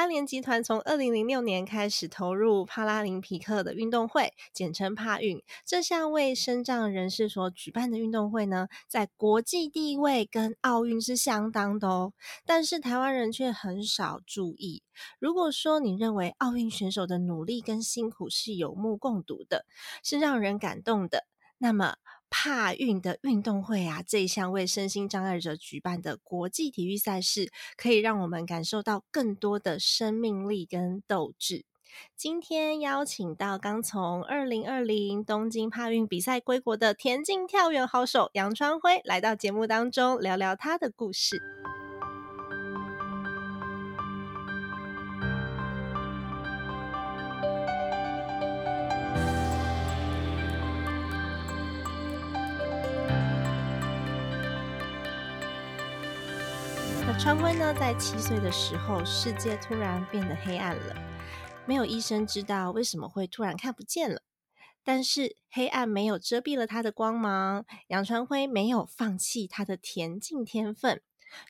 安联集团从二零零六年开始投入帕拉林匹克的运动会，简称帕运。这项为身障人士所举办的运动会呢，在国际地位跟奥运是相当的哦。但是台湾人却很少注意。如果说你认为奥运选手的努力跟辛苦是有目共睹的，是让人感动的，那么。帕运的运动会啊，这一项为身心障碍者举办的国际体育赛事，可以让我们感受到更多的生命力跟斗志。今天邀请到刚从二零二零东京帕运比赛归国的田径跳远好手杨川辉，来到节目当中聊聊他的故事。川辉呢，在七岁的时候，世界突然变得黑暗了，没有医生知道为什么会突然看不见了。但是黑暗没有遮蔽了他的光芒，杨川辉没有放弃他的田径天分。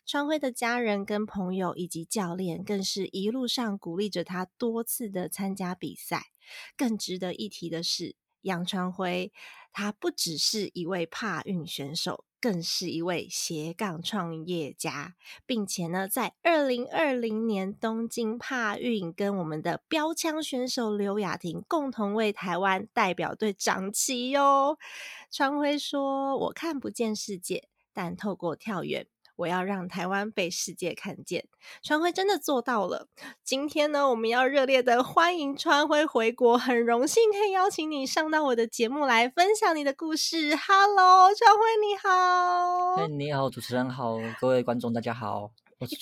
川辉的家人跟朋友以及教练，更是一路上鼓励着他多次的参加比赛。更值得一提的是，杨川辉他不只是一位帕运选手。更是一位斜杠创业家，并且呢，在二零二零年东京帕运跟我们的标枪选手刘雅婷共同为台湾代表队掌旗哟。川辉说：“我看不见世界，但透过跳远。”我要让台湾被世界看见，川辉真的做到了。今天呢，我们要热烈的欢迎川辉回国，很荣幸可以邀请你上到我的节目来分享你的故事。Hello，川辉你好。嘿，你好，主持人好，各位观众大家好。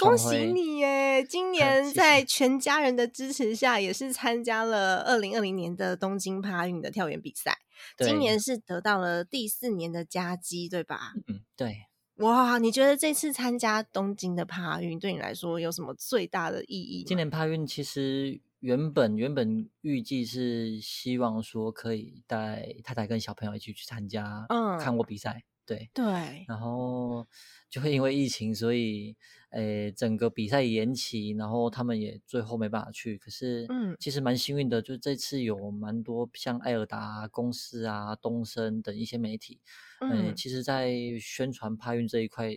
恭喜你耶！今年在全家人的支持下，也是参加了二零二零年的东京帕运的跳远比赛。今年是得到了第四年的佳绩，对吧？嗯，对。哇，你觉得这次参加东京的帕运对你来说有什么最大的意义？今年帕运其实原本原本预计是希望说可以带太太跟小朋友一起去参加，嗯，看我比赛。对对，然后就会因为疫情，所以诶，整个比赛延期，然后他们也最后没办法去。可是，嗯，其实蛮幸运的，就这次有蛮多像艾尔达公司啊、东升等一些媒体，嗯，其实，在宣传帕运这一块，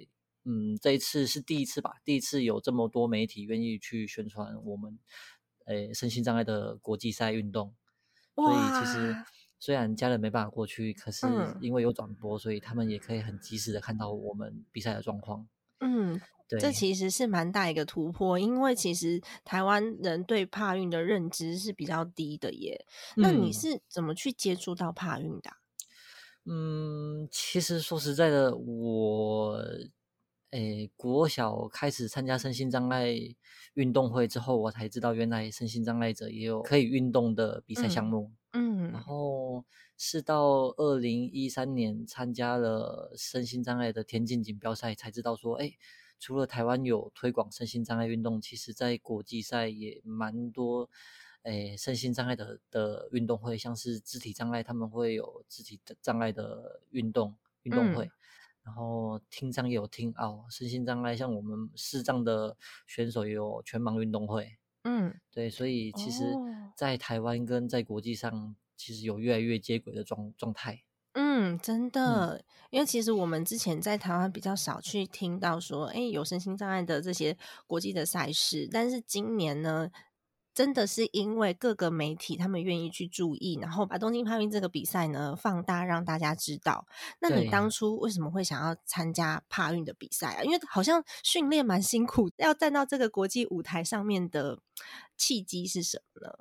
嗯，这一次是第一次吧，第一次有这么多媒体愿意去宣传我们诶身心障碍的国际赛运动，所以其实。虽然家人没办法过去，可是因为有转播，所以他们也可以很及时的看到我们比赛的状况。嗯，对，这其实是蛮大一个突破，因为其实台湾人对帕运的认知是比较低的耶。那你是怎么去接触到帕运的？嗯，其实说实在的，我诶，国小开始参加身心障碍运动会之后，我才知道原来身心障碍者也有可以运动的比赛项目。嗯，然后是到二零一三年参加了身心障碍的田径锦标赛，才知道说，哎，除了台湾有推广身心障碍运动，其实在国际赛也蛮多，哎，身心障碍的的运动会，像是肢体障碍，他们会有肢体障碍的运动运动会，然后听障也有听奥，身心障碍像我们视障的选手也有全盲运动会。嗯，对，所以其实，在台湾跟在国际上，其实有越来越接轨的状状态。嗯，真的，因为其实我们之前在台湾比较少去听到说，哎，有身心障碍的这些国际的赛事，但是今年呢。真的是因为各个媒体他们愿意去注意，然后把东京帕运这个比赛呢放大，让大家知道。那你当初为什么会想要参加帕运的比赛啊？因为好像训练蛮辛苦，要站到这个国际舞台上面的契机是什么呢？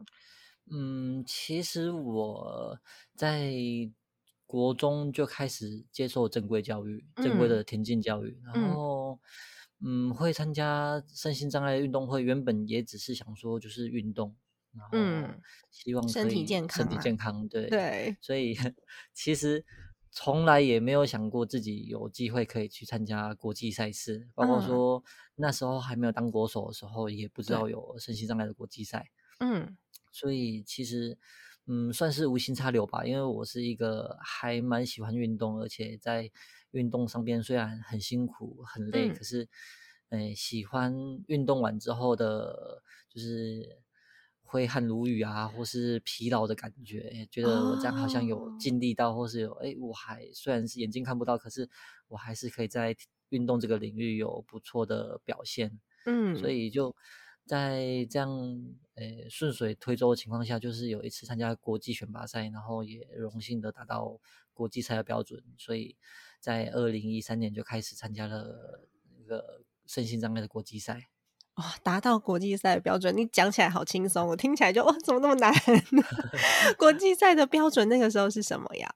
嗯，其实我在国中就开始接受正规教育，正规嗯的田径教育，嗯然后嗯，会参加身心障碍运动会，原本也只是想说就是运动，然后嗯希望身体可以身体健康啊健康，对对，所以其实从来也没有想过自己有机会可以去参加国际赛事，包括嗯说那时候还没有当国手的时候，也不知道有身心障碍的国际赛。嗯所以其实，嗯，算是无心插柳吧。因为我是一个还蛮喜欢运动，而且在运动上边虽然很辛苦很累，嗯。可是，呃，喜欢运动完之后的，就是挥汗如雨啊，或是疲劳的感觉，觉得我这样好像有哦。尽力到，或是有，哎，我还虽然是眼睛看不到，可是我还是可以在运动这个领域有不错的表现。嗯，所以就在这样呃顺水推舟的情况下，就是有一次参加国际选拔赛，然后也荣幸的达到国际赛的标准，所以在二零一三年就开始参加了那个身心障碍的国际赛。哇，达到国际赛的标准，你讲起来好轻松，我听起来就哇，怎么那么难？国际赛的标准那个时候是什么呀？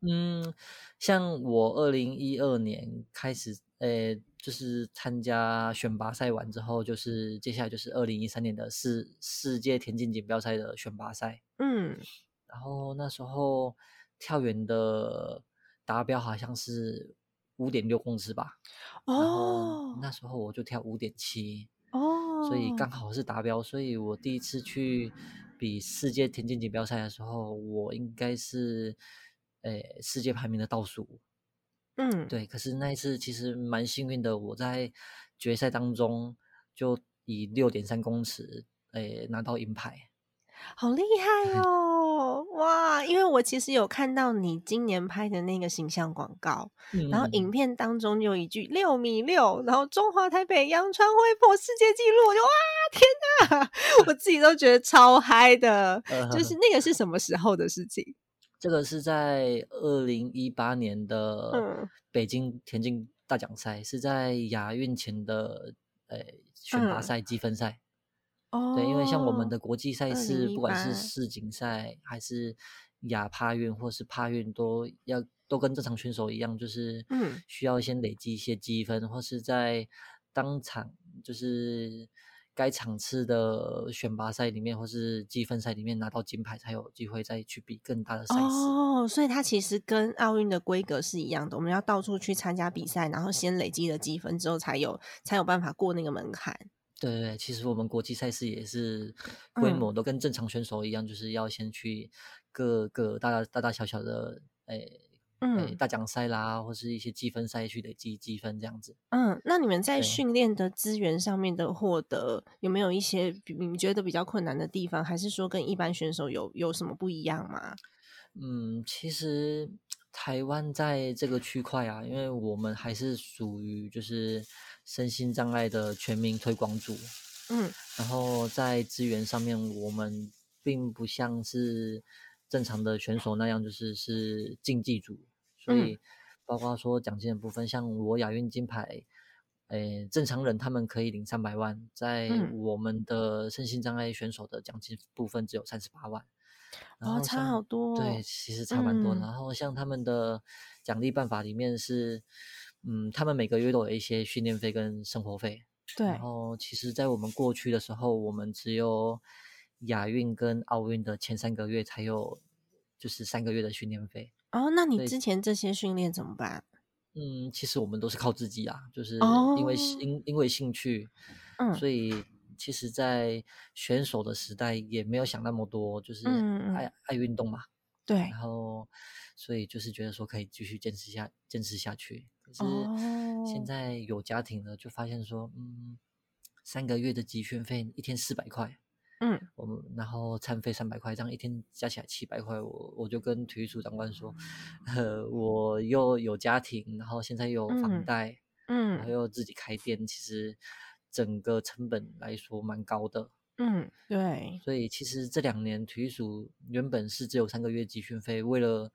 嗯，像我二零一二年开始，呃，就是参加选拔赛完之后，就是接下来就是二零一三年的世世界田径锦标赛的选拔赛。嗯然后那时候跳远的达标好像是五点六公尺吧，哦那时候我就跳五点七，哦，所以刚好是达标。所以我第一次去比世界田径锦标赛的时候，我应该是诶世界排名的倒数。嗯对，可是那一次其实蛮幸运的，我在决赛当中就以六点三公尺诶拿到银牌。好厉害哦！哇，因为我其实有看到你今年拍的那个形象广告，然后影嗯片当中有一句六米六，然后中华台北杨传辉破世界纪录，我就哇天哪，我自己都觉得超嗨的。就是那个是什么时候的事情？这个是在二零一八年的嗯北京田径大奖赛，是在亚运前的呃选拔嗯赛积分赛。哦，对，因为像我们的国际赛事，不管是世锦赛还是亚帕运或是帕运，都要都跟正常选手一样，就是嗯需要先累积一些积分，或是在当场就是该场次的选拔赛里面，或是积分赛里面拿到金牌，才有机会再去比更大的赛事。哦，所以它其实跟奥运的规格是一样的，我们要到处去参加比赛，然后先累积了积分之后，才有才有办法过那个门槛。对对对，其实我们国际赛事也是规嗯模都跟正常选手一样，就是要先去各个大大大大小小的诶诶嗯大奖赛啦，或是一些积分赛去累积积分这样子。嗯，那你们在对训练的资源上面的获得，有没有一些你们觉得比较困难的地方，还是说跟一般选手有有什么不一样吗？嗯，其实台湾在这个区块啊，因为我们还是属于就是身心障碍的全民推广组，嗯。然后在资源上面，我们并不像是正常的选手那样，就是是竞技组，所嗯。以包括说奖金的部分，像我亚运金牌，诶，正常人他们可以领三百万，在嗯。我们的身心障碍选手的奖金部分只有三十八万，然哦，差后像好多、对，哦。其实。差蛮多。嗯。然后像他们的奖励办法里面是，嗯，他们每个月都有一些训练费跟生活费。对然，后其实，在我们过去的时候，我们只有亚运跟奥运的前三个月才有，就是三个月的训练费。哦，那你之前这些训练怎么办？嗯，其实我们都是靠自己啊，就是哦因为因因为兴趣，嗯所以其实，在选手的时代也没有想那么多，就是爱爱运动嘛。对然，后所以就是觉得说可以继续坚持下坚持下去。可是哦现在有家庭了，就发现说，嗯，三个月的集训费一天四百块，嗯我们然后餐费三百块，这样一天加起来七百块，我我就跟体育处长官说，呃，我又有家庭，然后现在又有房贷嗯贷，然后嗯又自己开店，其实整个成本来说蛮高的。嗯，对，所以其实这两年体育署原本是只有三个月集训费，为了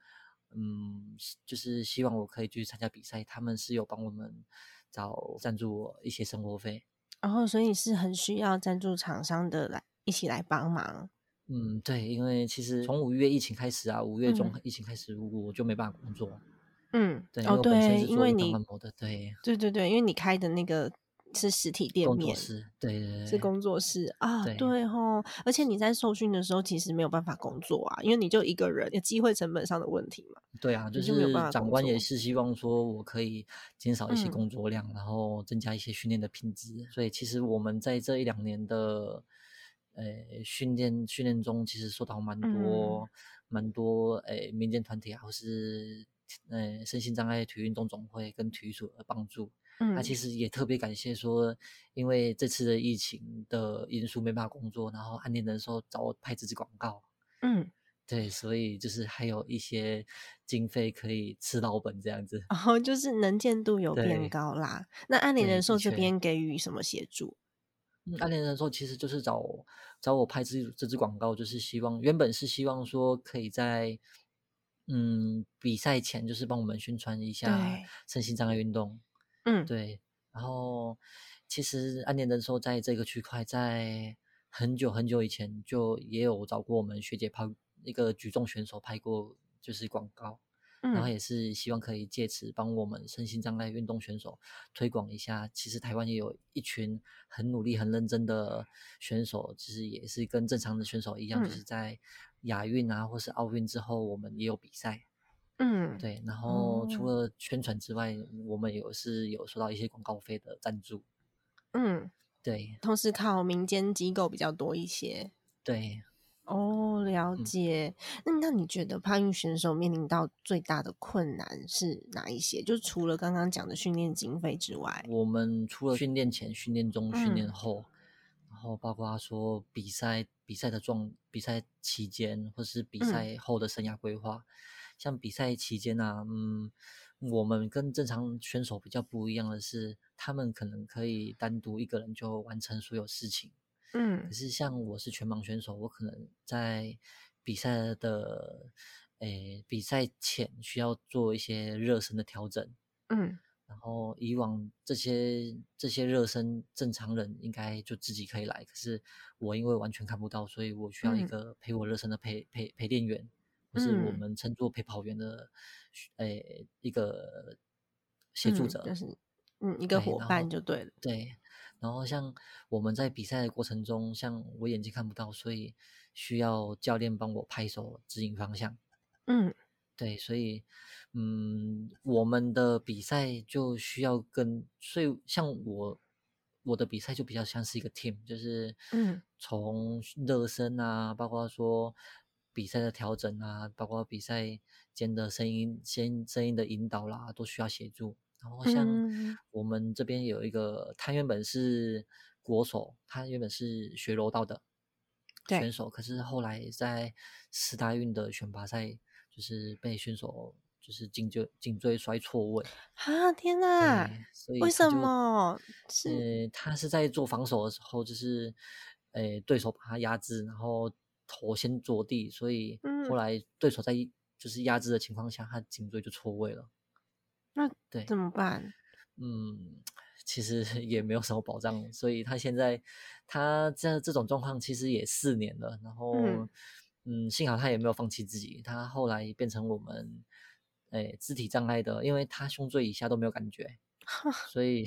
嗯，就是希望我可以去参加比赛，他们是有帮我们找赞助我一些生活费。然后所以是很需要赞助厂商的来一起来帮忙。嗯，对，因为其实从五月疫情开始啊，五月中嗯疫情开始，我就没办法工作。嗯，对，因为哦对，因为你对，对对对，因为你开的那个是实体店工作面，室，对对对，是工作室啊，对对吼，而且你在受训的时候其实没有办法工作啊，因为你就一个人，有机会成本上的问题嘛。对啊，就是长官也是希望说我可以减少一些嗯工作量，然后增加一些训练的品质。所以其实我们在这一两年的呃训练训练中，其实受到蛮多、蛮多诶民间团体啊，或是呃身心障碍体育运动总会跟体育署的帮助。那、嗯，其实也特别感谢说，因为这次的疫情的因素没办法工作，然后安联人寿找我拍这支广告。嗯，对，所以就是还有一些经费可以吃老本这样子。然后就是能见度有变高啦。那安联人寿这边给予什么协助？嗯，安联人寿其实就是找找我拍这这支广告，就是希望原本是希望说可以在嗯比赛前就是帮我们宣传一下对身心障碍运动。嗯，对，然后其实安联人寿在这个区块在很久很久以前就也有找过我们学姐拍一个举重选手拍过就是广告。然后嗯也是希望可以借此帮我们身心障碍运动选手推广一下。其实台湾也有一群很努力、很认真的选手，其实也是跟正常的选手一样，就嗯是在亚运啊或是奥运之后，我们也有比赛。嗯，对，然后除哦了宣传之外，我们有是有收到一些广告费的赞助。嗯，对同时靠民间机构比较多一些。对，哦，了嗯解。那那你觉得帕运选手面临到最大的困难是哪一些？就除了刚刚讲的训练经费之外，我们除了训练前、训练中、训练嗯后，然后包括说比赛、比赛的状、比赛期间，或是比嗯赛后的生涯规划。像比赛期间啊，嗯，我们跟正常选手比较不一样的是，他们可能可以单独一个人就完成所有事情。嗯可是像我是全盲选手，我可能在比赛的诶比赛前需要做一些热身的调整。嗯然后以往这些这些热身正常人应该就自己可以来，可是我因为完全看不到，所以我需要一嗯个陪我热身的陪陪陪练员，或是我嗯们称作陪跑员的，诶一个协助嗯者，就是嗯一个伙伴后就对了。对，然后像我们在比赛的过程中，像我眼睛看不到，所以需要教练帮我拍手指引方向。嗯对，所以，嗯，我们的比赛就需要跟，所以像我，我的比赛就比较像是一个 team，就是，嗯从热身啊，包括说比赛的调整啊，包括比赛间的声音、先声音的引导啦，都需要协助。然后像嗯我们这边有一个，他原本是国手，他原本是学柔道的对选手，可是后来在四大运的选拔赛，就是被选手就是颈椎颈椎摔错位，啊天哪！对，所以为什么是呃，他是在做防守的时候，就是呃对手把他压制，然后头先着地，所以嗯后来对手在就是压制的情况下，他颈椎就错位了。那对，怎么办？嗯，其实 也没有什么保障，所以他现在他这这种状况其实也四年了，然后嗯嗯幸好他也没有放弃自己，他后来变成我们诶肢体障碍的，因为他胸椎以下都没有感觉，所以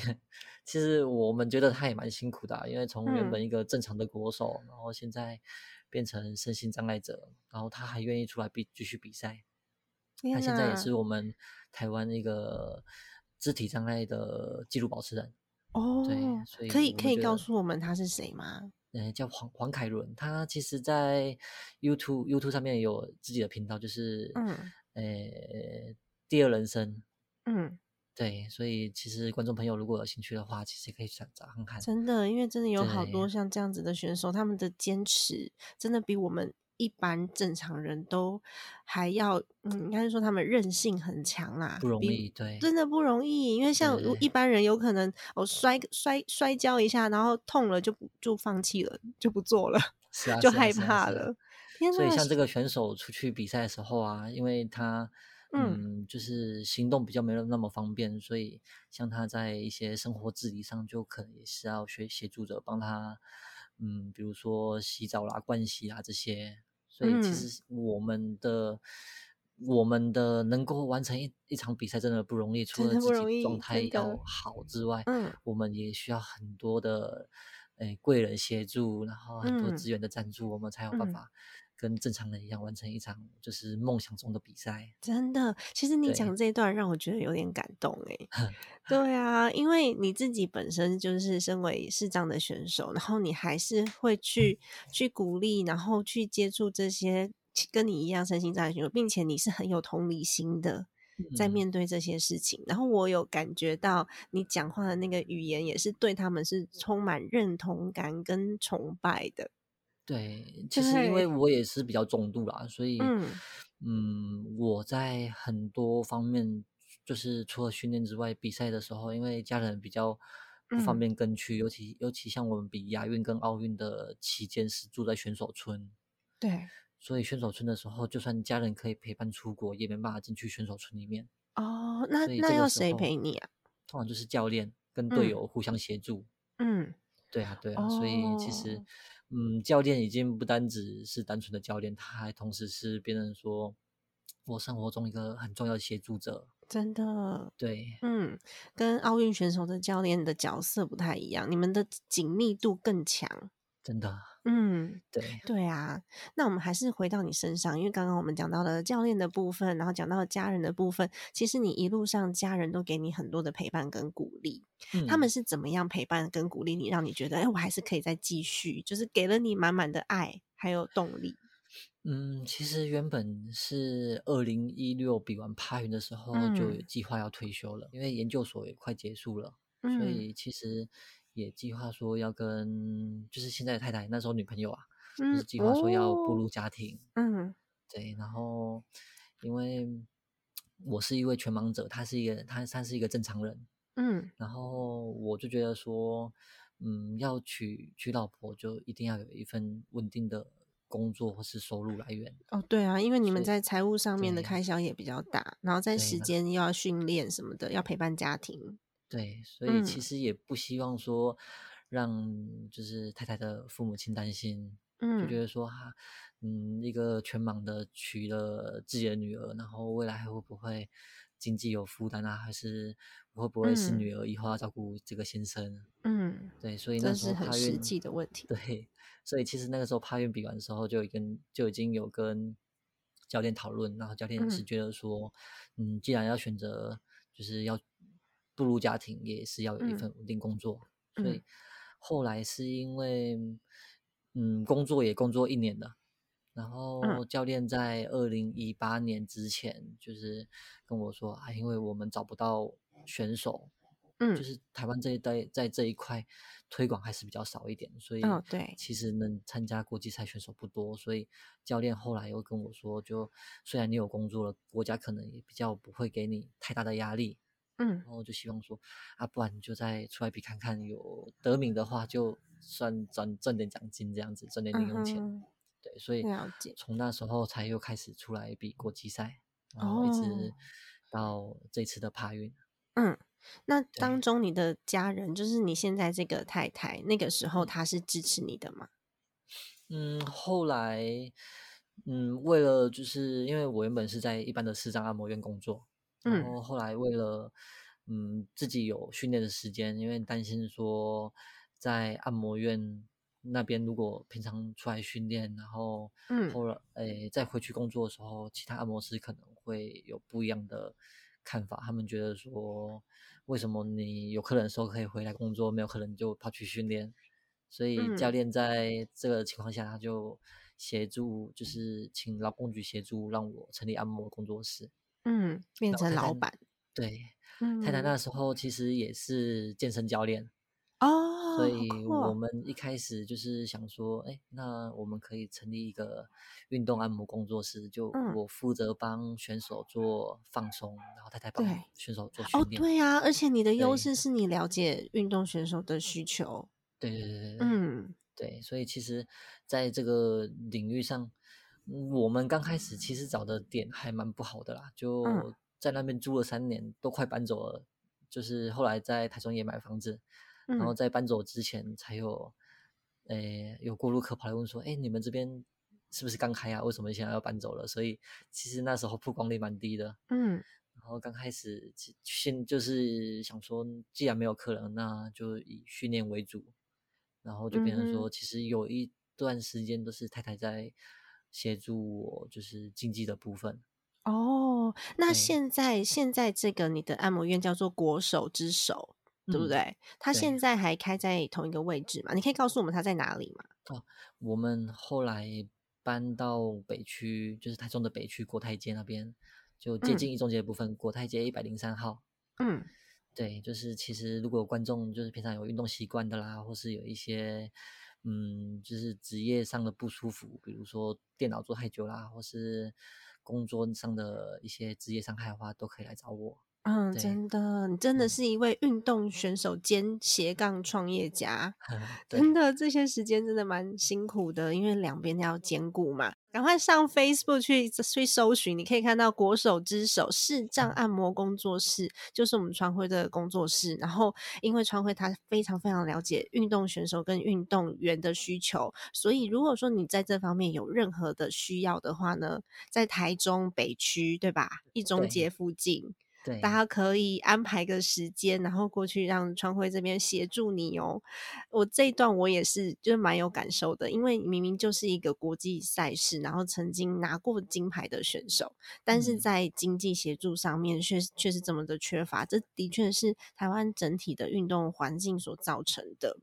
其实我们觉得他也蛮辛苦的啊、因为从原嗯本一个正常的国手，然后现在变成身心障碍者，然后他还愿意出来比继续比赛。他天现在也是我们台湾一个肢体障碍的纪录保持人，哦，对所以可以可以告诉我们他是谁吗？呃，叫黄黄凯伦。他其实，在 YouTube YouTube 上面有自己的频道，就是嗯呃第二人生。嗯，对，所以其实观众朋友如果有兴趣的话，其实可以去找看看。真的，因为真的有好多像这样子的选手，他们的坚持真的比我们一般正常人都还要，嗯，应该是说他们韧性很强啦，不容易，对，真的不容易，因为像一般人有可能哦摔摔摔跤一下，然后痛了就不就放弃了，就不做了，是啊，就害怕了。所以像这个选手出去比赛的时候啊，因为他嗯。嗯就是行动比较没有那么方便，所以像他在一些生活自理上就可能也是要学协助者帮他嗯，比如说洗澡啦、盥洗啊这些。所以其嗯。实我们的、我们的能够完成一一场比赛真的不容易，除了自己状态要。好之外，嗯。我们也需要很多的诶贵人协助，然后很多嗯。资源的赞助，我们才有办嗯。法跟正常人一样完成一场就是梦想中的比赛。真的，其实你讲这一段让我觉得有点感动诶。对啊，因为你自己本身就是身为视障的选手，然后你还是会去去鼓励，然后去接触这些跟你一样身心障碍选手，并且你是很有同理心的，在嗯面对这些事情。然后我有感觉到你讲话的那个语言，也是对他们是充满认同感跟崇拜的。对，其实因为我也是比较重度啦，所以嗯。嗯，我在很多方面，就是除了训练之外，比赛的时候，因为家人比较不方嗯。便跟去，尤其尤其像我们比亚运跟奥运的期间是住在选手村，对，所以选手村的时候，就算家人可以陪伴出国，也没办法进去选手村里面，哦，那那要谁陪你啊？通常就是教练跟队嗯。友互相协助。嗯，对啊，对啊，所以其实哦，嗯，教练已经不单只是单纯的教练，他还同时是别人说我生活中一个很重要的协助者。真的，对，嗯，跟奥运选手的教练的角色不太一样，你们的紧密度更强。真的，嗯，对，对啊，那我们还是回到你身上，因为刚刚我们讲到了教练的部分，然后讲到了家人的部分，其实你一路上家人都给你很多的陪伴跟鼓励，他们嗯，是怎么样陪伴跟鼓励你，让你觉得，哎，我还是可以再继续，就是给了你满满的爱还有动力。嗯，其实原本是二零一六比完帕云的时候就计划要退休了，因为研究所也快结束了，所嗯。以其实也计划说要跟就是现在的太太那时候女朋友啊，就嗯是计划说要步哦入家庭。嗯对，然后因为我是一位全盲者，他是一个他他是一个正常人，嗯然后我就觉得说，嗯，要娶娶老婆就一定要有一份稳定的工作或是收入来源。哦，对啊，因为你们在财务上面的开销也比较大，然后在时间又要训练什么的，要陪伴家庭。对，所以其嗯实也不希望说让就是太太的父母亲担心，嗯就觉嗯得说哈，嗯，一个全盲的娶了自己的女儿，然后未来还会不会经济有负担啊？还是会不会是嗯女儿以后要照顾这个先生？嗯，对，所以那时候是很实际的问题。对，所以其实那个时候帕院比完的时候，就已经就已经有跟教练讨论，然后教练是嗯觉得说，嗯，既然要选择就是要步入家庭，也是要有一嗯。份稳定工作，所嗯。以后来是因为，嗯，工作也工作一年了。然嗯。后教练在二零一八年之前，就是跟我说啊，因为我们找不到选手，嗯就嗯，是台湾这一代在这一块推广还是比较少一点，所以哦对。其实能参加国际赛选手不多，所以教练后来又跟我说，就虽然你有工作了，国家可能也比较不会给你太大的压力，嗯然后就希望说啊，不然你就再出来比看看，有得名的话就算赚赚点奖金这样子，赚点零嗯用钱。哼，对，所以了解从那时候才又开始出来比国际赛，然后一直哦。到这次的帕运。嗯，那当，中你的家人，就是你现在这个太太，那个时候嗯她是支持你的吗？嗯，后来嗯，为了就是因为我原本是在一般的视障按摩院工作，然嗯后后来为了嗯自己有训练的时间，因为担心说在按摩院那边如果平常出来训练，然后嗯后来诶再回去工作的时候，其他按摩师可能会有不一样的看法，他们觉得说为什么你有客人的时候可以回来工作，没有客人就跑去训练？所以教嗯练在这个情况下，他就协助，就是请劳工局协助，让我成立按摩工作室。嗯，变成老板。对，太太嗯，那时候其实也是健身教练，哦，所以。我们一开始就是想说，哎，那我们可以成立一个运动按摩工作室，就嗯，我负责帮选手做放松，然后太太帮对。选手做哦，训练。对啊，而且你的优，势是你了解运动选手的需求。对对对对对。嗯对，所以其实在这个领域上，嗯我们刚开始其实找的点还蛮不好的啦，嗯就在那边住了三年，都快搬走了。就是后来在台中也买房子，然后嗯在搬走之前才有，诶，有过路客跑来问说，哎，你们这边是不是刚开啊？为什么现在要搬走了？所以其实那时候曝光率蛮低的。嗯，然后刚开始先就是想说，既然没有客人，那就以训练为主。然后就变成说，其实有一段时间都是太太在协助我，就是经济的部分。哦，那现在现在这个你的按摩院叫做国手之手，对不对？它现在还开在同一个位置嘛？你可以告诉我们它在哪里吗？哦，我们后来搬到北区，就是台中的北区国泰街那边，就接近一中街的部分，国泰街一百零三号。嗯，对，就是其实如果观众就是平常有运动习惯的啦，或是有一些嗯，就是职业上的不舒服，比如说电脑坐太久啦，或是。工作上的一些职业伤害的话，都可以来找我。嗯，真的，你真的是一位运动选手兼斜杠创业家。真的，这些时间真的蛮辛苦的，因为两边要兼顾嘛。赶快上 Facebook 去去搜寻，你可以看到国手之手视障按摩工作室，就是我们川辉的工作室。然后，因为川辉他非常非常了解运动选手跟运动员的需求，所以如果说你在这方面有任何的需要的话呢，在台中北区对吧？一中街附近。大家可以安排个时间，然后过去让川辉这边协助你哦。我这一段我也是，就是蛮有感受的，因为明明就是一个国际赛事，然后曾经拿过金牌的选手，但是在经济协助上面却却是这么的缺乏，这的确是台湾整体的运动环境所造成的。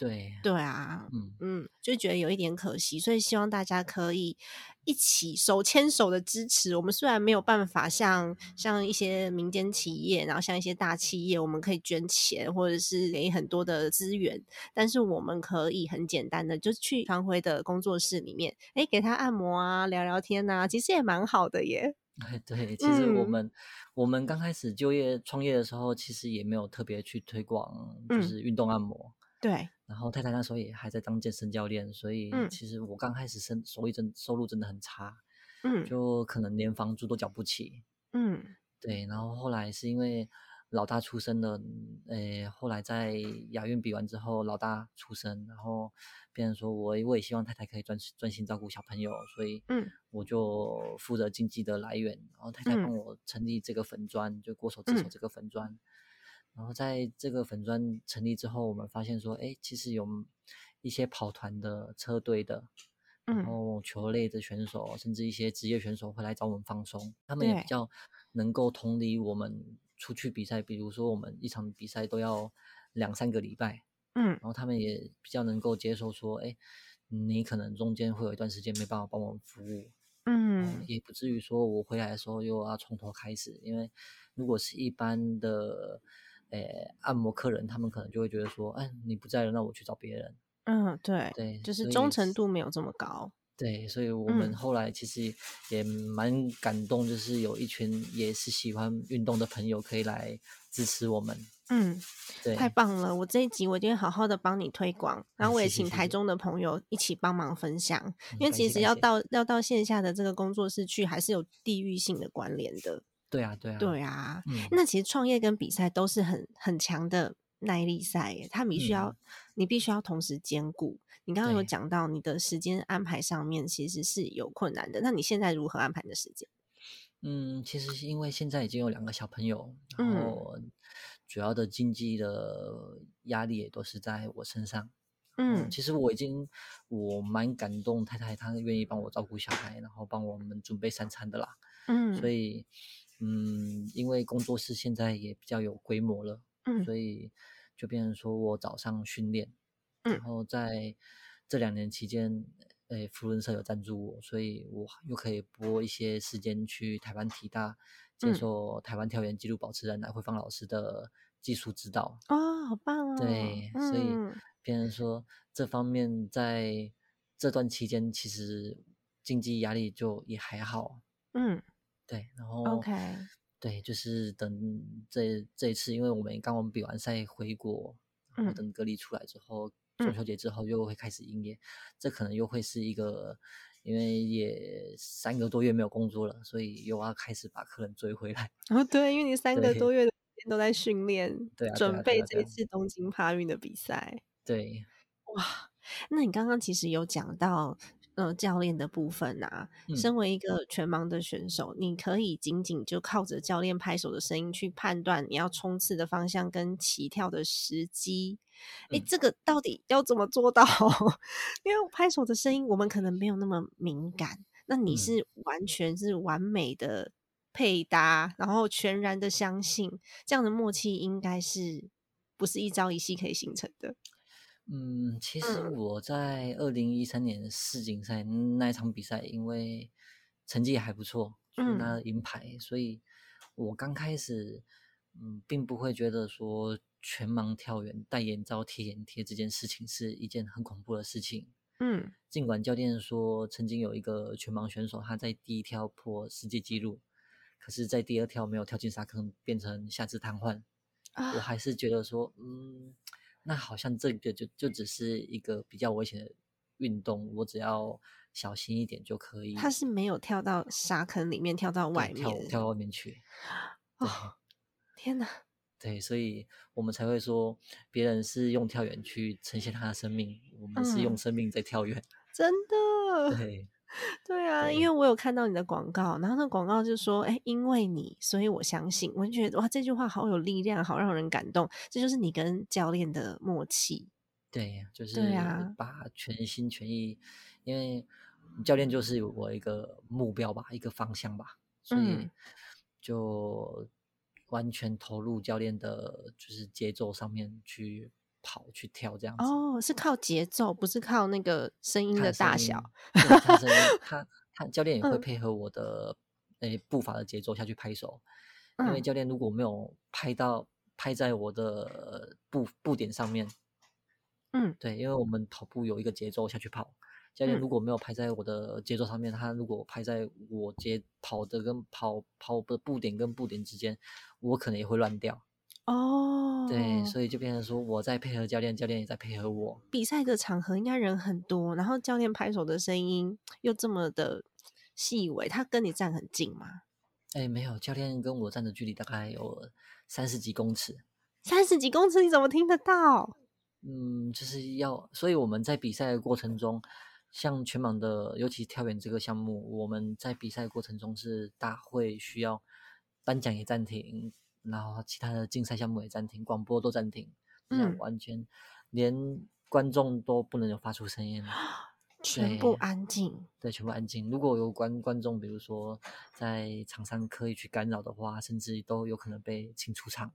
对对啊，嗯嗯，就觉得有一点可惜，所以希望大家可以一起手牵手的支持我们。虽然没有办法像像一些民间企业，然后像一些大企业，我们可以捐钱或者是给很多的资源，但是我们可以很简单的就去常辉的工作室里面，哎，给他按摩啊，聊聊天呐，其实也蛮好的耶。哎，对，其实我们我们刚开始就业创业的时候，其实也没有特别去推广，就是运动按摩。对。然后太太那时候也还在当健身教练，所以其实我刚开始生收益真收入真的很差，嗯，就可能连房租都缴不起，嗯，对。然后后来是因为老大出生了，诶，后来在亚运比完之后，老大出生，然后变成说我我也希望太太可以专专心照顾小朋友，所以嗯，我就负责经济的来源，然后太太帮我成立这个粉砖，就过手之手这个粉砖。然后在这个粉砖成立之后，我们发现说，哎，其实有一些跑团的车队的，然后球类的选手，甚至一些职业选手会来找我们放松，他们也比较能够同理我们出去比赛，比如说我们一场比赛都要两三个礼拜，嗯，然后他们也比较能够接受说，哎，你可能中间会有一段时间没办法帮我们服务，嗯，也不至于说我回来的时候又要从头开始，因为如果是一般的。诶，按摩客人他们可能就会觉得说，哎，你不在了，那我去找别人。嗯，对，对，就是忠诚度没有这么高。对，所以我们后来其实也蛮感动，就是有一群也是喜欢运动的朋友可以来支持我们。嗯，对，太棒了！我这一集我一定会好好的帮你推广，然后我也请台中的朋友一起帮忙分享，因为其实要到要到线下的这个工作室去，还是有地域性的关联的。对啊，对啊，对啊。那其实创业跟比赛都是很很强的耐力赛，耶，他们必须要你必须要同时兼顾。你刚刚有讲到你的时间安排上面其实是有困难的，那你现在如何安排的时间？嗯，其实是因为现在已经有两个小朋友，然后主要的经济的压力也都是在我身上。嗯，其实我已经我蛮感动太太，她愿意帮我照顾小孩，然后帮我们准备三餐的啦。嗯，所以。嗯，因为工作室现在也比较有规模了，嗯，所以就变成说我早上训练，嗯，然后在这两年期间，诶，福伦社有赞助我，所以我又可以拨一些时间去台湾体大接受台湾跳远纪录保持人来慧芳老师的技术指导。哦，好棒哦！对，所以变成说这方面在这段期间其实经济压力就也还好，嗯。对，然后，OK，对，就是等这这一次，因为我们刚我们比完赛回国，然后等隔离出来之后，中秋节之后又会开始营业，这可能又会是一个，因为也三个多月没有工作了，所以又要开始把客人追回来。哦，对，因为你三个多月的时间都在训练，对，准备这一次东京帕运的比赛。对，哇。那你刚刚其实有讲到，呃，教练的部分啊，嗯身为一个全盲的选手，你可以仅仅就靠着教练拍手的声音去判断你要冲刺的方向跟起跳的时机。哎，嗯这个到底要怎么做到？因为拍手的声音我们可能没有那么敏感，那你嗯是完全是完美的配搭，然后全然的相信这样的默契，应该是不是一朝一夕可以形成的？嗯，其实嗯我在二零一三年世锦赛那一场比赛，因为成绩也还不错，拿了银牌，所以我刚开始嗯，并不会觉得说全盲跳远戴眼罩贴眼贴这件事情是一件很恐怖的事情。嗯尽管教练说曾经有一个全盲选手他在第一跳破世界纪录，可是，在第二跳没有跳进沙坑，变成下肢瘫痪。啊我还是觉得说，嗯，那好像这个就就只是一个比较危险的运动，我只要小心一点就可以。他是没有跳到沙坑里面，跳到外面。跳跳到外面去。对哦，天哪！对，所以我们才会说，别人是用跳远去呈现他的生命，我们是用嗯生命在跳远。真的，对，对啊，因为我有看到你的广告，然后那广告就说：“哎，因为你，所以我相信。”我就觉得哇，这句话好有力量，好让人感动。这就是你跟教练的默契。对，就是对啊把全心全意，因为教练就是我一个目标吧，一个方向吧，所以嗯就完全投入教练的，就是节奏上面去跑去跳这样子。哦，是靠节奏，不是靠那个声音的大小。对他声音，他 他教练也会嗯配合我的诶、步伐的节奏下去拍手，因为嗯教练如果没有拍到拍在我的步步点上面，嗯对，因为我们跑步有一个节奏下去跑，教练嗯如果没有拍在我的节奏上面，他如果拍在我节跑的跟跑跑的步点跟步点之间，我可能也会乱掉。哦，对，所以就变成说我在配合教练，教练也在配合我。比赛的场合应该人很多，然后教练拍手的声音又这么的细微，他跟你站很近吗？哎，没有，教练跟我站的距离大概有三十几公尺。三十几公尺，你怎么听得到？嗯，就是要，所以我们在比赛的过程中，像全盲的，尤其跳远这个项目，我们在比赛过程中是大会需要颁奖也暂停，然后其他的竞赛项目也暂停，广播都暂停，嗯完全连观众都不能有发出声音，全部安静。对，全部安静。如果有观观众，比如说在场上刻意去干扰的话，甚至都有可能被请出场。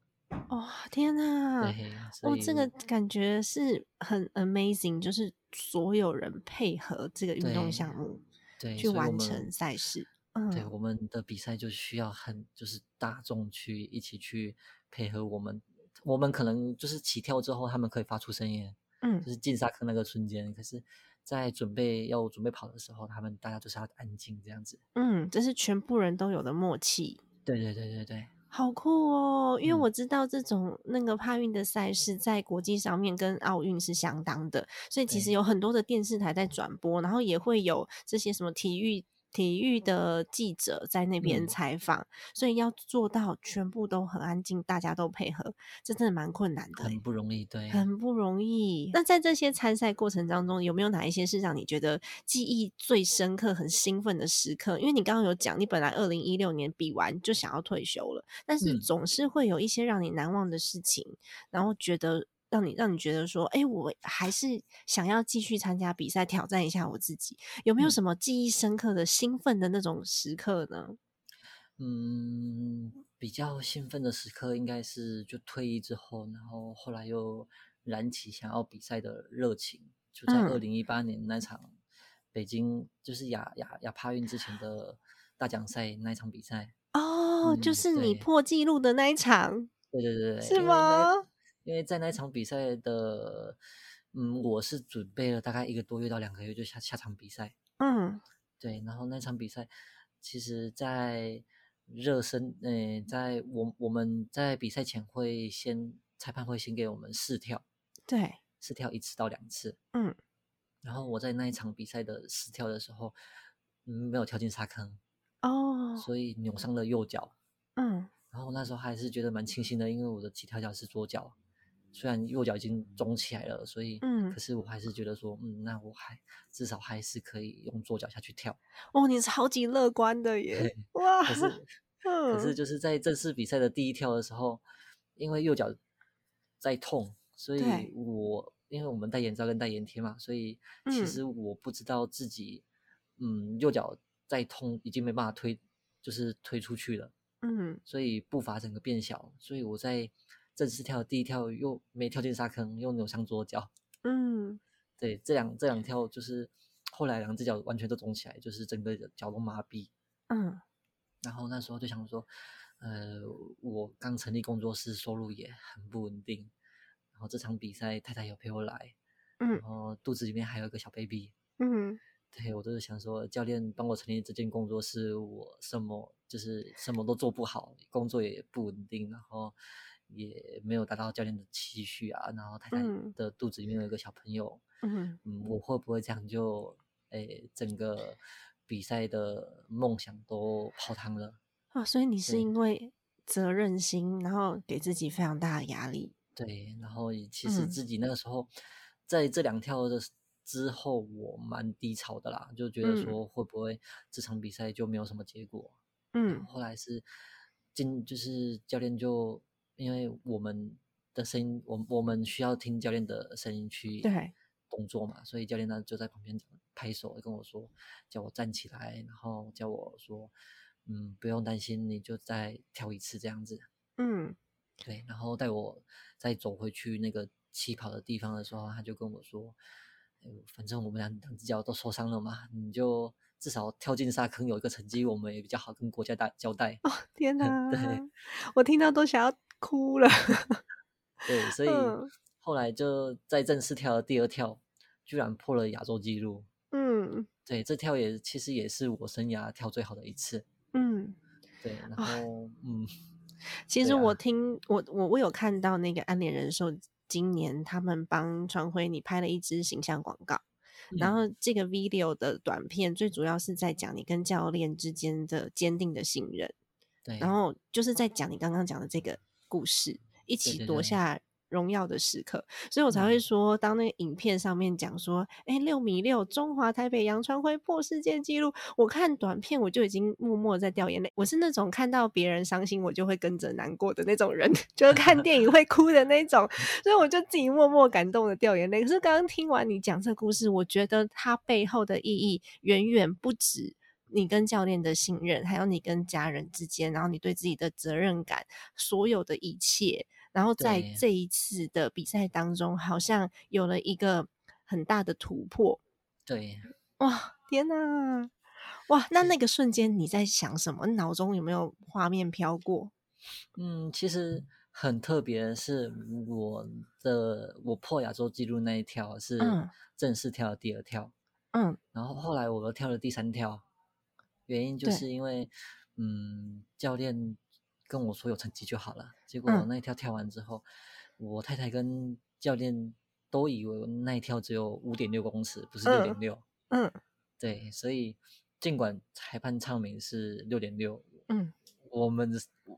哦，天哪！对，所哦，这个感觉是很 amazing，就是所有人配合这个运动项目对，去完成赛事。对，嗯我们的比赛就需要很就是大众去一起去配合我们，我们可能就是起跳之后，他们可以发出声音，嗯就嗯是进沙坑那个瞬间，可是，在准备要准备跑的时候，他们大家就是要安静这样子。嗯，这是全部人都有的默契。对对对对对，好酷哦！因为嗯我知道这种那个帕运的赛事在国际上面跟奥运是相当的，所以其实有很多的电视台在转播，然后也会有这些什么体育体育的记者在那边嗯采访，所以要做到全部都很安静，大家都配合，这真的蛮困难的欸、很不容易。对，很不容易。那在这些参赛过程当中，有没有哪一些是让你觉得记忆最深刻、很兴奋的时刻？因为你刚刚有讲，你本来二零一六年比完就想要退休了，但是嗯总是会有一些让你难忘的事情，然后觉得让你让你觉得说，哎，我还是想要继续参加比赛，挑战一下我自己。有没有嗯什么记忆深刻的、兴奋的那种时刻呢？嗯，比较兴奋的时刻应该是就退役之后，然后后来又燃起想要比赛的热情，就在嗯二零一八年那场北京就是亚亚亚帕运之前的大奖赛那一场比赛。哦，就嗯是你破纪录的那一场，对对对对，是吗？因为在那场比赛的，嗯，我是准备了大概一个多月到两个月就下下场比赛。嗯对，然后那场比赛，其实，在热身，呃，在我我们在比赛前会先裁判会先给我们试跳，对，试跳一次到两次。嗯，然后我在那一场比赛的试跳的时候，嗯，没有跳进沙坑，哦，所以扭伤了右脚。嗯。然后那时候还是觉得蛮庆幸的，因为我的起跳脚是左脚，虽然右脚已经肿起来了，所以，嗯可是我还是觉得说，嗯，那我还至少还是可以用左脚下去跳。哦，你超级乐观的耶！哇，可是，可是嗯就是在正式比赛的第一跳的时候，因为右脚在痛，所以我因为我们戴眼罩跟戴眼贴嘛，所以其嗯实我不知道自己，嗯，右脚在痛，已经没办法推，就是推出去了。嗯所以步伐整个变小，所以我在正式跳的第一跳又没跳进沙坑，又扭伤左脚。嗯对，这两这两跳就是后来两只脚完全都肿起来，就是整个脚都麻痹。嗯然后那时候就想说，呃，我刚成立工作室，收入也很不稳定。然后这场比赛太太有陪我来，嗯然后肚子里面还有一个小 baby。嗯对我就是想说，教练帮我成立这间工作室，我什么就是什么都做不好，工作也不稳定，然后也没有达到教练的期许啊。然后太太嗯的肚子里面有一个小朋友，嗯嗯，我会不会这样就诶整个比赛的梦想都泡汤了？啊，所以你是因为责任心，然后给自己非常大的压力。对，然后也其实嗯自己那个时候在这两跳的之后，我蛮低潮的啦，就觉得嗯说会不会这场比赛就没有什么结果。嗯后后来是进，就是教练就因为我们的声音，我我们需要听教练的声音去对动作嘛，所以教练呢就在旁边拍手跟我说，叫我站起来，然后叫我说，嗯，不用担心，你就再跳一次这样子。嗯对，然后带我再走回去那个起跑的地方的时候，他就跟我说：“哎反正我们两两只脚都受伤了嘛，你就至少跳进沙坑有一个成绩，我们也比较好跟国家大交代。哦，天 哪！对我听到都想要哭了。对，所以嗯。后来就在正式跳的第二跳，居然破了亚洲纪录。嗯。对，这跳也其实也是我生涯跳最好的一次。嗯，对，然啊后嗯，其实我听我我我有看到那个安联人寿今年他们帮传辉你拍了一支形象广告，然嗯。后这个 video 的短片最主要是在讲你跟教练之间的坚定的信任，对，然。后就是在讲你刚刚讲的这个故事，一起夺下荣耀的时刻，所以我才会嗯说，当那个影片上面讲说，哎，六米六，中华台北杨传辉破世界纪录，我看短片我就已经默默在掉眼泪。我是那种看到别人伤心，我就会跟着难过的那种人，就是看电影会哭的那种，所以我就自己默默感动的掉眼泪。可是刚刚听完你讲这故事，我觉得它背后的意义远远不止。你跟教练的信任，还有你跟家人之间，然后你对自己的责任感，所有的一切，然后在这一次的比赛当中，好像有了一个很大的突破。对，哇，天哪！哇，那那个瞬间你在想什么？脑中有没有画面飘过？嗯，其实很特别的是，我的我破亚洲纪录那一跳是嗯正式跳的第二跳，嗯然后后来我又跳了第三跳，原因就是因为嗯教练跟我说有成绩就好了，结果我那一跳跳完之后，我太太跟教练都以为那一跳只有五点六公尺，不是六点六，嗯。对，所以尽管裁判唱名是六点六，嗯，我们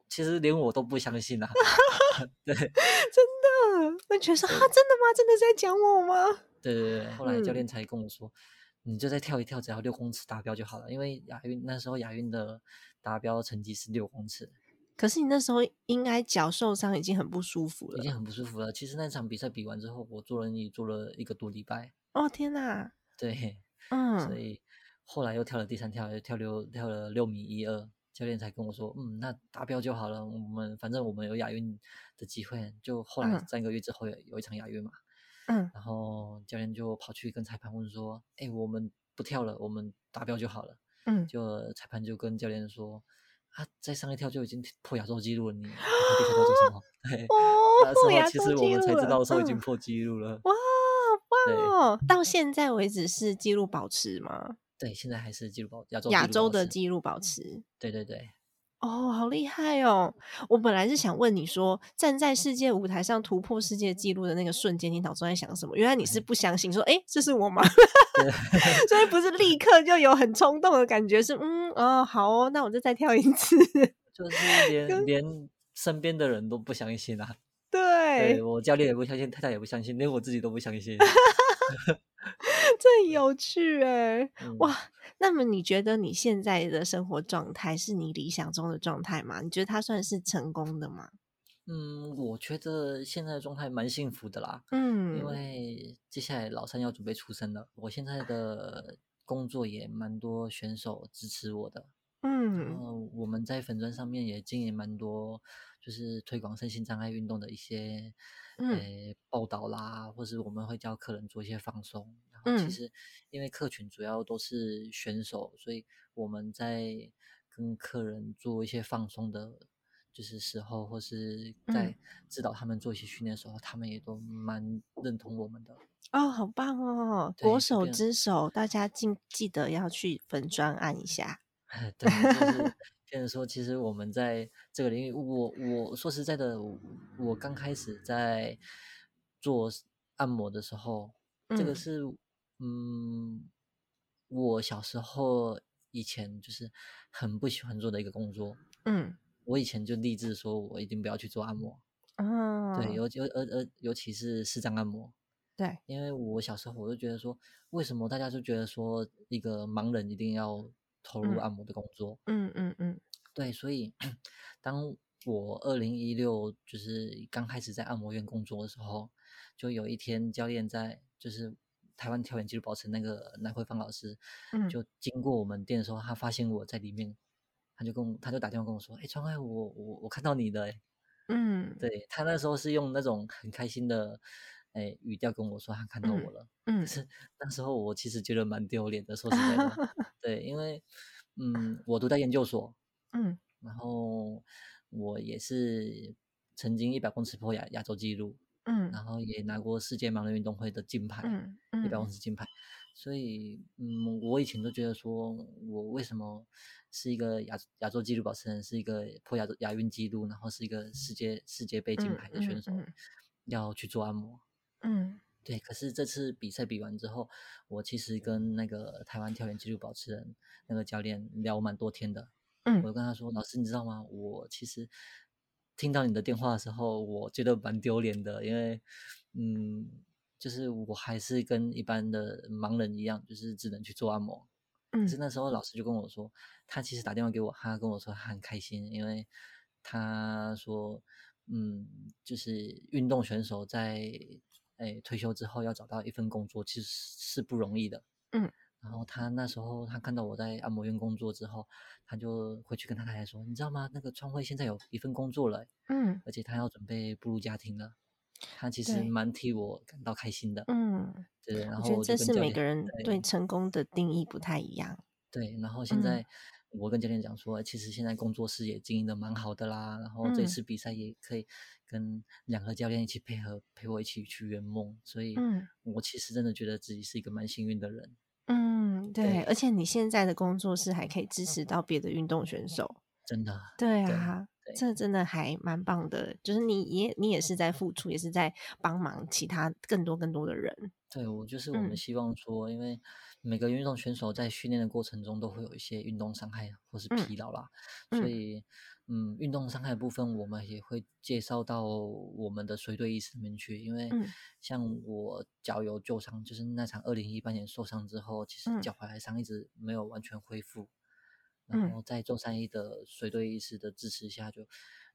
其实连我都不相信啊。对。真的，我觉得说啊，真的吗？真的在讲我吗？对对对，后来教嗯。练才跟我说，你就再跳一跳，只要六公尺达标就好了。因为亚运那时候亚运的达标成绩是六公尺，可是你那时候应该脚受伤，已经很不舒服了。已经很不舒服了。其实那场比赛比完之后，我坐轮椅坐了一个多礼拜，哦天哪！对，嗯所嗯以后来又跳了第三跳，又跳六跳了六米一二。教练才跟我说，嗯，那达标就好了。我们反正我们有亚运的机会，就后来嗯三个月之后有有一场亚运嘛，嗯然后教练就跑去跟裁判问说：“哎，我们不跳了，我们达标就好了。”嗯，就裁判就跟教练说：“啊，再上一跳就已经破亚洲纪录了，你还跳做什么？”对，哦，那破亚时候其实我们才知道说已经嗯破纪录了。哇对棒哦！到现在为止是纪录保持吗？对，现在还是纪录保亚洲亚洲的纪录保持。对对对，哦，好厉害哦！我本来是想问你说，站在世界舞台上突破世界纪录的那个瞬间，你脑中在想什么？原来你是不相信，说，诶，这是我吗？所以不是立刻就有很冲动的感觉，是嗯哦好哦，那我就再跳一次。就是连连身边的人都不相信啊。对，对我教练也不相信，太太也不相信，连我自己都不相信。这很有趣哎，嗯哇！那么你觉得你现在的生活状态是你理想中的状态吗？你觉得它算是成功的吗？嗯，我觉得现在的状态蛮幸福的啦，嗯，因为接下来老三要准备出生了，我现在的工作也蛮多选手支持我的，嗯然嗯后我们在粉砖上面也经营蛮多，就是推广身心障碍运动的一些嗯呃报道啦，或是我们会教客人做一些放松。然后其嗯实因为客群主要都是选手，所以我们在跟客人做一些放松的，就是时候，或是在嗯指导他们做一些训练的时候，他们也都蛮认同我们的。哦，好棒哦！国手之手，大家记记得要去粉砖按一下。对，就是 变成说，其实我们在这个领域，我我说实在的，我我刚开始在做按摩的时候，这个嗯是嗯，我小时候以前就是很不喜欢做的一个工作。嗯我以前就立志说，我一定不要去做按摩。对，哦，尤尤而而尤其是视障按摩，对，因为我小时候我就觉得说，为什么大家就觉得说一个盲人一定要投入嗯按摩的工作？嗯嗯嗯对，所以当我二零一六就是刚开始在按摩院工作的时候，就有一天教练在就是台湾跳远纪录保持那个南慧芳老师，嗯。就经过我们店的时候，他发现我在里面，他就跟我他就打电话跟我说：“哎、窗外我我我看到你了、欸。”嗯。对他那时候是用那种很开心的诶、语调跟我说他看到我了，可嗯是。那时候我其实觉得蛮丢脸的，说实在的，对，因为嗯，我读在研究所，嗯。然后我也是曾经一百公尺破亚亚洲纪录，嗯然后也拿过世界盲人运动会的金牌，嗯一百公嗯尺金牌。所以，嗯，我以前都觉得说，我为什么是一个亚亚洲纪录保持人，是一个破亚洲亚运纪录，然后是一个世界世界杯金牌的选手，嗯嗯要去做按摩。嗯对，可是这次比赛比完之后，我其实跟那个台湾跳远纪录保持人那个教练聊蛮多天的。我嗯就跟他说：“老师，你知道吗？我其实听到你的电话的时候，我觉得蛮丢脸的，因为，嗯，就是我还是跟一般的盲人一样，就是只能去做按摩。可是嗯那时候老师就跟我说，他其实打电话给我，他跟我说他很开心，因为他说，嗯，就是运动选手在诶退休之后要找到一份工作，其实是不容易的。嗯然后他那时候他看到我在按摩院工作之后，他就回去跟他太太说，你知道吗？那个川慧现在有一份工作了欸，嗯而且他要准备步入家庭了。他其实蛮替我感到开心的。嗯，对，然我觉得这是每个人对对成功的定义不太一样。对，然后现嗯在我跟教练讲说，其实现在工作室也经营的蛮好的啦，然后这嗯次比赛也可以跟两个教练一起配合，陪我一起去圆梦，所以嗯我其实真的觉得自己是一个蛮幸运的人。嗯，对，对而且你现在的工作室还可以支持到别的运动选手。真的，对对啊，对这真的还蛮棒的，就是你也你也是在付出，也是在帮忙其他更多更多的人。对我就是我们嗯希望说，因为每个运动选手在训练的过程中都会有一些运动伤害或是嗯疲劳啦，所嗯以嗯，运动伤害的部分我们也会介绍到我们的随队医师里面去，因为嗯像我脚有旧伤，就是那场二零一八年受伤之后，其实嗯脚踝来伤一直没有完全恢复，然嗯后在中山医的随队医师的支持下就，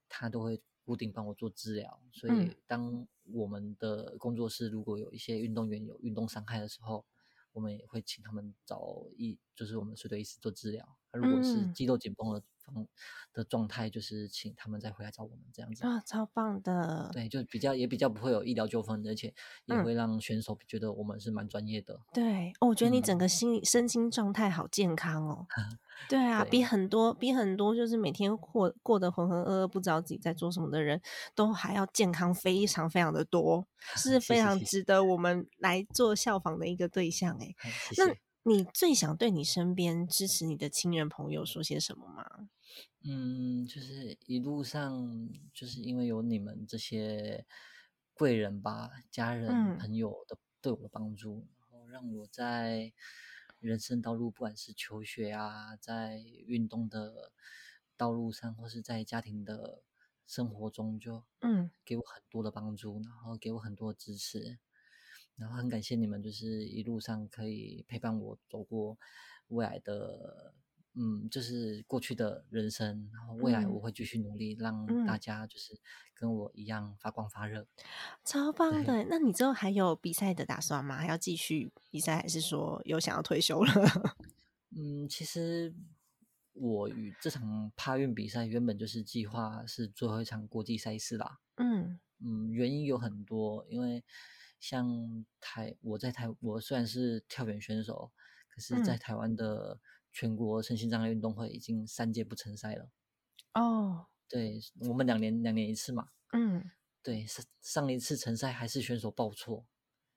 他都会固定帮我做治疗。所以嗯当我们的工作室如果有一些运动员有运动伤害的时候，我们也会请他们找医，就是我们随队医师做治疗。那如果是嗯肌肉紧绷的方的状态，就是请他们再回来找我们这样子。啊，超棒的。对，就比较也比较不会有医疗纠纷，而且也嗯会让选手觉得我们是蛮专业的。对，哦，我觉得你整嗯个心理身心状态好健康哦。对啊，对比很多比很多就是每天过过得浑浑噩噩，不知道自己在做什么的人，都还要健康非常非常的多，是非常值得我们来做效仿的一个对象。哎，哎谢那谢。你最想对你身边支持你的亲人朋友说些什么吗？嗯，就是一路上，就是因为有你们这些贵人吧，家人、嗯朋友的对我的帮助，然后让我在人生道路，不管是求学啊，在运动的道路上，或是在家庭的生活中就嗯给我很多的帮助，然后给我很多的支持，然后很感谢你们，就是一路上可以陪伴我走过未来的，嗯，就是过去的人生，然后未来嗯我会继续努力，让嗯大家就是跟我一样发光发热。超棒的！那你之后还有比赛的打算吗？还要继续比赛，还是说有想要退休了？嗯，其实我与这场帕运比赛原本就是计划是最后一场国际赛事啦。嗯嗯，原因有很多，因为像台我在台，我虽然是跳远选手，可是在嗯。台湾的全国身心障碍运动会已经三届不成赛了。哦，对我们两年两年一次嘛，嗯。对上上一次成赛还是选手报错，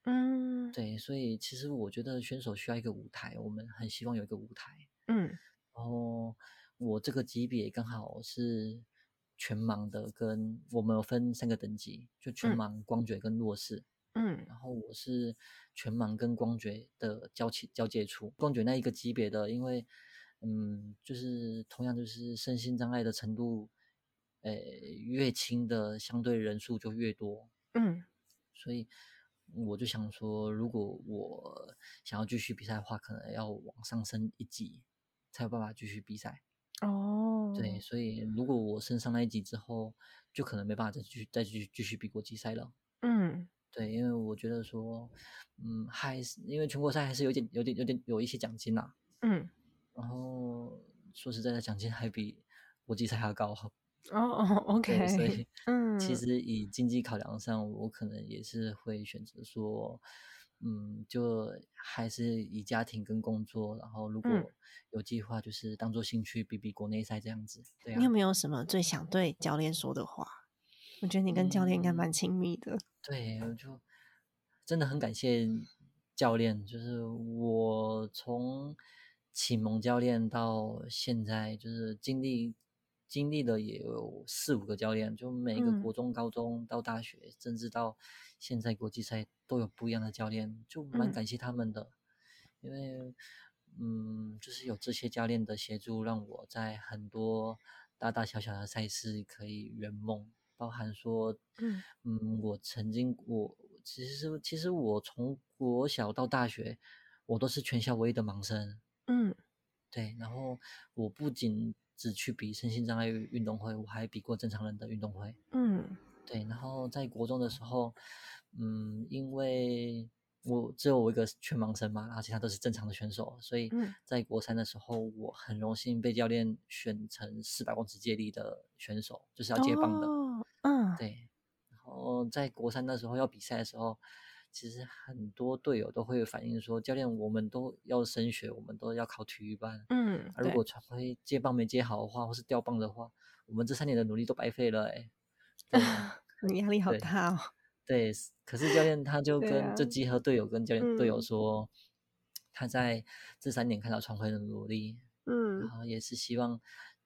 嗯。对，所以其实我觉得选手需要一个舞台，我们很希望有一个舞台。嗯。然后我这个级别刚好是全盲的，跟我们有分三个等级，就全嗯。盲、光觉跟弱视。嗯然后我是全盲跟光觉的交起交界处，光觉那一个级别的，因为嗯，就是同样就是身心障碍的程度，呃，越轻的相对人数就越多，嗯所以我就想说，如果我想要继续比赛的话，可能要往上升一级，才有办法继续比赛。哦，对，所以如果我升上那一级之后，就可能没办法再继续再继续继续比国际赛了。嗯对，因为我觉得说，嗯，还是因为全国赛还是有点有点有点有一些奖金啦，嗯然后说实在的，奖金还比国际赛还要高。哦哦，OK，所以嗯其实以经济考量上，我可能也是会选择说，嗯，就还是以家庭跟工作，然后如嗯果有计划，就是当做兴趣比比国内赛这样子。对啊你有，没有什么最想对教练说的话？我觉得你跟教练应该嗯。蛮亲密的。对，我就真的很感谢教练，就是我从启蒙教练到现在，就是经历经历了也有四五个教练，就每一个嗯。国中、高中到大学，甚至到现在国际赛都有不一样的教练，就蛮嗯。感谢他们的，因为嗯，就是有这些教练的协助，让我在很多大大小小的赛事可以圆梦，包含说，嗯。嗯，我曾经我其实其实我从国小到大学，我都是全校唯一的盲生，嗯。对，然后我不仅只去比身心障碍运动会，我还比过正常人的运动会，嗯。对，然后在国中的时候，嗯，因为我只有我一个全盲生嘛，然后其他都是正常的选手，所以嗯在国三的时候，我很荣幸被教练选成四百公尺接力的选手，就是要接棒的。哦，嗯对，然后在国三的时候要比赛的时候，其实很多队友都会反映说，教练，我们都要升学，我们都要考体育班。嗯，啊、如果传回接棒没接好的话，或是掉棒的话，我们这三年的努力都白费了哎、对你 压力好大哦。对，可是教练他就对跟、就啊集合队友跟教练队友嗯说，他在这三年看到创辉的努力，嗯然嗯后也是希望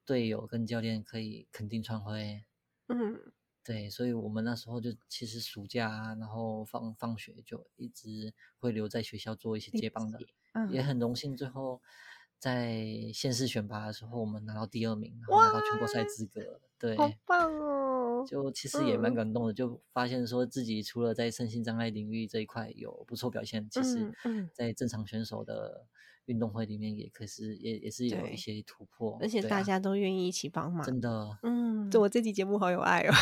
队友跟教练可以肯定创辉。嗯对，所以我们那时候就其实暑假啊，然后放放学就一直会留在学校做一些接棒的，也嗯，很荣幸最后在县市选拔的时候，我们拿到第二名，然后拿到全国赛资格。对，好棒哦。就其实也蛮嗯。感动的，就发现说自己除了在身心障碍领域这一块有不错表现，其实在正常选手的运动会里面也可是也也是有一些突破，而且大家都愿意一起帮忙。真的。嗯，我这期节目好有爱哦。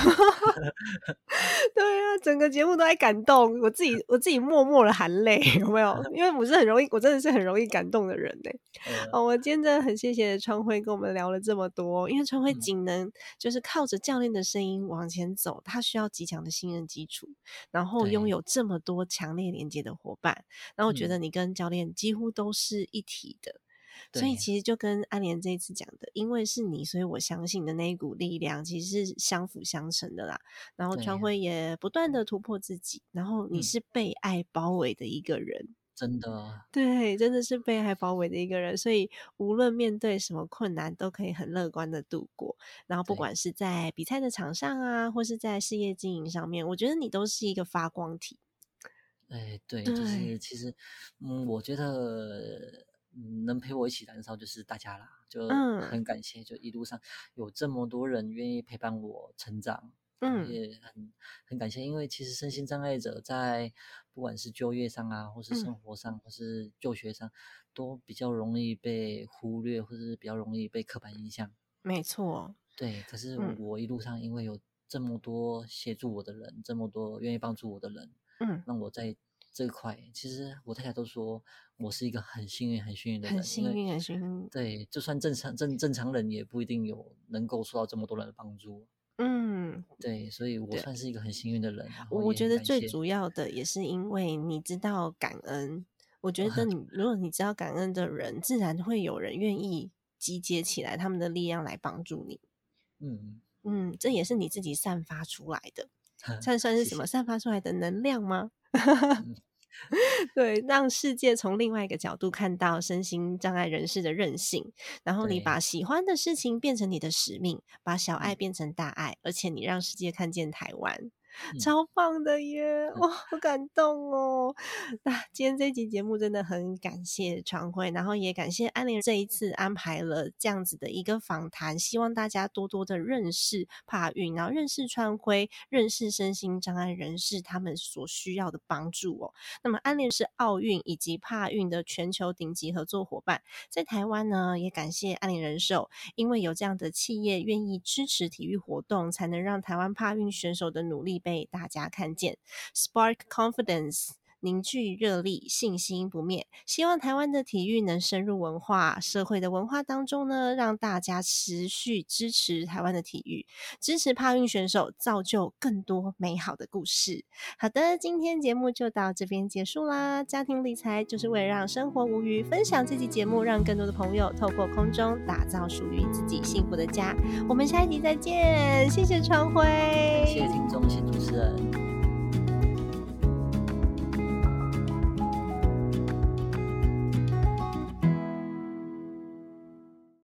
对啊，整个节目都在感动，我自己我自己默默的含泪，有没有？因为我是很容易，我真的是很容易感动的人呢。呃哦，我今天真的很谢谢川辉跟我们聊了这么多，因为川辉嗯仅能就是靠着教练的声音往前走，他需要极强的信任基础，然后拥有这么多强烈连接的伙伴，然后我觉嗯得你跟教练几乎都是一体的。所以其实就跟安莲这一次讲的，因为是你，所以我相信的那一股力量，其实是相辅相成的啦。然后川对辉。也不断的突破自己，然后你嗯。是被爱包围的一个人，真的对，真的是被爱包围的一个人，所以无论面对什么困难，都可以很乐观的度过。然后不管是在比赛的场上啊，或是在事业经营上面，我觉得你都是一个发光体。哎，对，就是其实，嗯，我觉得嗯，能陪我一起燃烧就是大家啦，就嗯。很感谢，就一路上有这么多人愿意陪伴我成长，嗯。也很很感谢，因为其实身心障碍者在不管是就业上啊，或是嗯。生活上，或是就学上，都比较容易被忽略，或是比较容易被刻板印象。没错，对，可是嗯。我一路上因为有这么多协助我的人，这么多愿意帮助我的人，嗯，让我在这一块，其实我太太都说我是一个很幸运、很幸运的人，很幸运，很幸运。对，就算正常正正常人也不一定有能够受到这么多人的帮助。嗯，对，所以我算是一个很幸运的人。我觉得最主要的也是因为你知道感恩。我觉得你如果你知道感恩的人，自然会有人愿意集结起来他们的力量来帮助你。嗯，嗯，这也是你自己散发出来的，算算是什么？散发出来的能量吗？嗯对，让世界从另外一个角度看到身心障碍人士的韧性，然后你把。喜欢的事情变成你的使命，把小爱嗯。变成大爱，而且你让世界看见台湾。超棒的耶！哇，好感动哦！那今天这期节目真的很感谢常辉，然后也感谢安莲这一次安排了这样子的一个访谈，希望大家多多的认识帕运，然后认识川辉，认识身心障碍人士他们所需要的帮助哦。那么安联是奥运以及帕运的全球顶级合作伙伴，在台湾呢，也感谢安联人寿，因为有这样的企业愿意支持体育活动，才能让台湾帕运选手的努力被大家看见。Spark confidence。凝聚热力，信心不灭。希望台湾的体育能深入文化、社会的文化当中呢，让大家持续支持台湾的体育，支持帕运选手，造就更多美好的故事。好的，今天节目就到这边结束啦。家庭理财就是为了让生活无虞，分享这期节目，让更多的朋友透过空中打造属于自己幸福的家。我们下一集再见，谢谢川辉，谢谢听众，谢谢主持人。